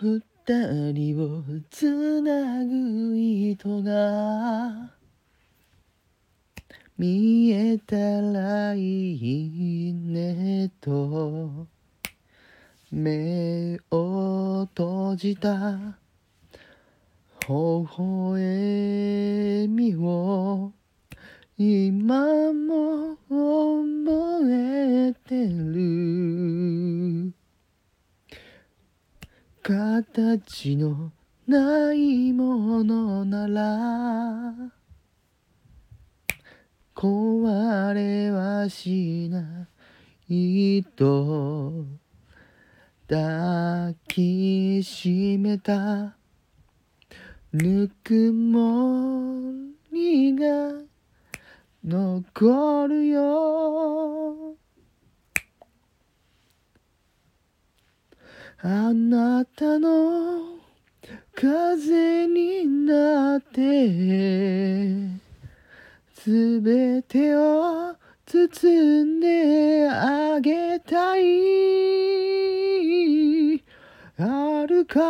二人をつなぐ糸が見えたらいいねと目を閉じた微笑みを今も覚えてる。形のないものなら壊れはしないと抱きしめたぬくもりが残るよあなたの風になってすべてを包んであげたい。あるか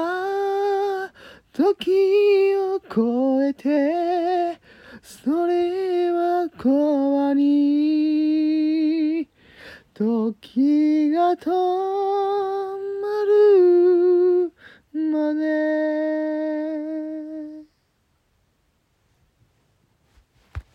時を超えてそれは怖に時が止 there.